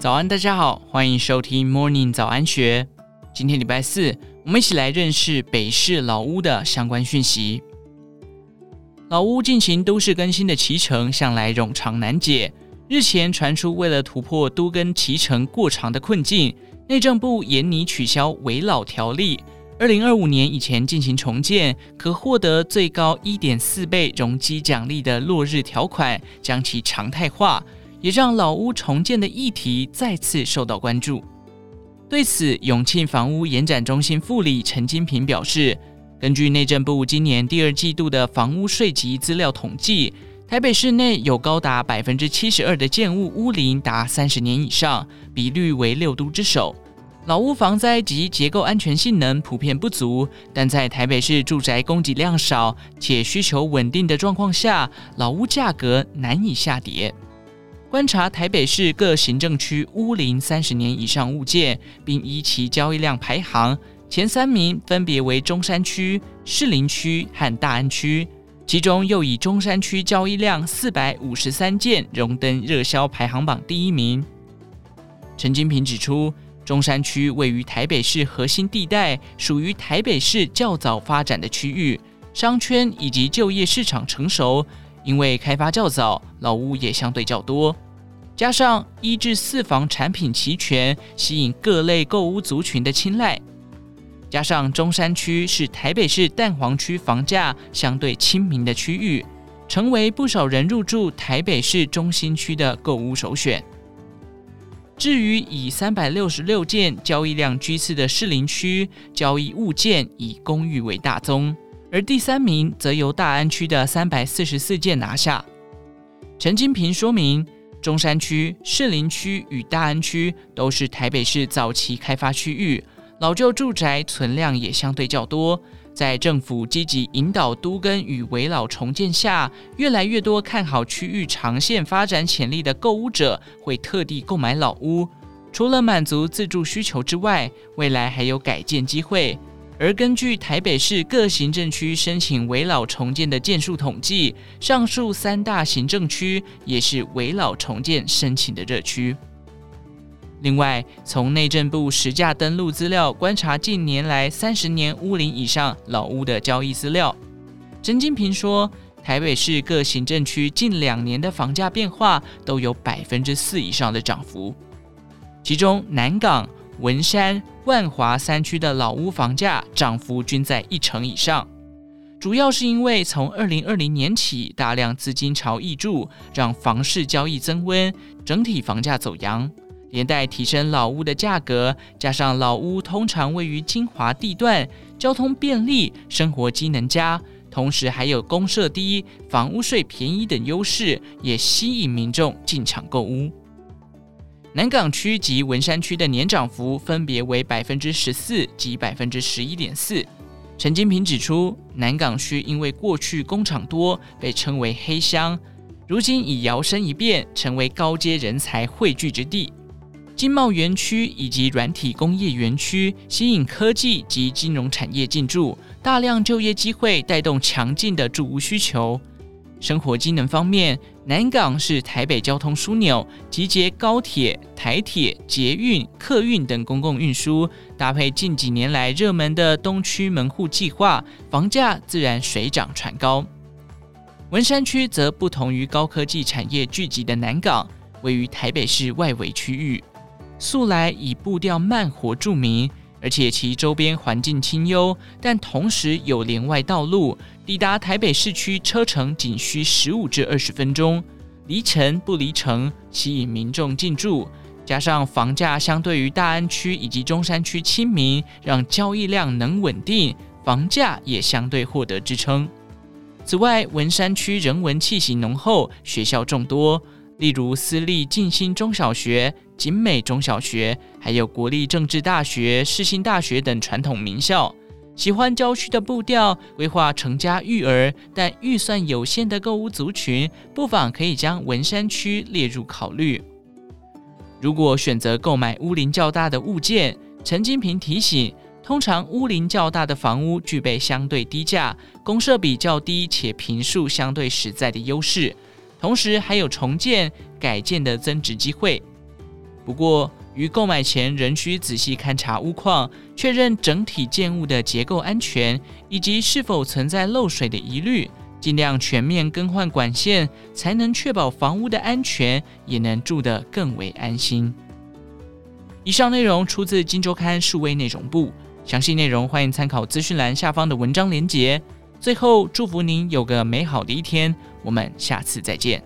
早安，大家好，欢迎收听 Morning 早安学。今天礼拜四，我们一起来认识北市老屋的相关讯息。老屋进行都市更新的期程向来冗长难解。日前传出，为了突破都更期程过长的困境，内政部研拟取消危老条例，二零二五年以前进行重建，可获得最高一点四倍容积奖励的落日条款，将其常态化。也让老屋重建的议题再次受到关注。对此，永庆房屋延展中心副理陈金平表示，根据内政部今年第二季度的房屋税籍资料统计，台北市内有高达百分之七十二的建物屋龄达三十年以上，比率为六都之首。老屋防灾及结构安全性能普遍不足，但在台北市住宅供给量少且需求稳定的状况下，老屋价格难以下跌。观察台北市各行政区屋龄三十年以上物件，并依其交易量排行，前三名分别为中山区、士林区和大安区，其中又以中山区交易量四百五十三件荣登热销排行榜第一名。陈金平指出，中山区位于台北市核心地带，属于台北市较早发展的区域，商圈以及就业市场成熟。因为开发较早，老屋也相对较多，加上一至四房产品齐全，吸引各类购屋族群的青睐。加上中山区是台北市蛋黄区房价相对亲民的区域，成为不少人入住台北市中心区的购屋首选。至于以三百六十六件交易量居次的士林区，交易物件以公寓为大宗。而第三名则由大安区的三百四十四件拿下。陈金平说明，中山区、士林区与大安区都是台北市早期开发区域，老旧住宅存量也相对较多。在政府积极引导都更与围老重建下，越来越多看好区域长线发展潜力的购屋者会特地购买老屋。除了满足自住需求之外，未来还有改建机会。而根据台北市各行政区申请危老重建的件数统计，上述三大行政区也是危老重建申请的热区。另外，从内政部实价登录资料观察近年来三十年屋龄以上老屋的交易资料，陈金平说，台北市各行政区近两年的房价变化都有百分之四以上的涨幅，其中南港、文山、万华三区的老屋房价涨幅均在一成以上，主要是因为从二零二零年起大量资金潮挹注，让房市交易增温，整体房价走扬，连带提升老屋的价格。加上老屋通常位于精华地段，交通便利，生活机能佳，同时还有公设低、房屋税便宜等优势，也吸引民众进场购屋。南港区及文山区的年涨幅分别为百分之十四及百分之十一点四。陈金平指出，南港区因为过去工厂多，被称为黑箱，如今已摇身一变，成为高阶人才汇聚之地。经贸园区以及软体工业园区吸引科技及金融产业进驻，大量就业机会带动强劲的住屋需求。生活机能方面，南港是台北交通枢纽，集结高铁、台铁、捷运、客运等公共运输，搭配近几年来热门的东区门户计划，房价自然水涨船高。文山区则不同于高科技产业聚集的南港，位于台北市外围区域，素来以步调慢活著名。而且其周边环境清幽，但同时有连外道路，抵达台北市区车程仅需十五至二十分钟，离城不离城，吸引民众进驻。加上房价相对于大安区以及中山区亲民，让交易量能稳定，房价也相对获得支撑。此外，文山区人文气息浓厚，学校众多。例如私立静心中小学、景美中小学，还有国立政治大学、世新大学等传统名校。喜欢郊区的步调，规划成家育儿，但预算有限的购屋族群，不妨可以将文山区列入考虑。如果选择购买屋龄较大的物件，陈金平提醒，通常屋龄较大的房屋具备相对低价、公设比较低且坪数相对实在的优势。同时还有重建、改建的增值机会。不过，于购买前仍需仔细勘察屋况，确认整体建物的结构安全以及是否存在漏水的疑虑，尽量全面更换管线，才能确保房屋的安全，也能住得更为安心。以上内容出自《金周刊》数位内容部，详细内容欢迎参考资讯栏下方的文章连结。最后，祝福您有个美好的一天，我们下次再见。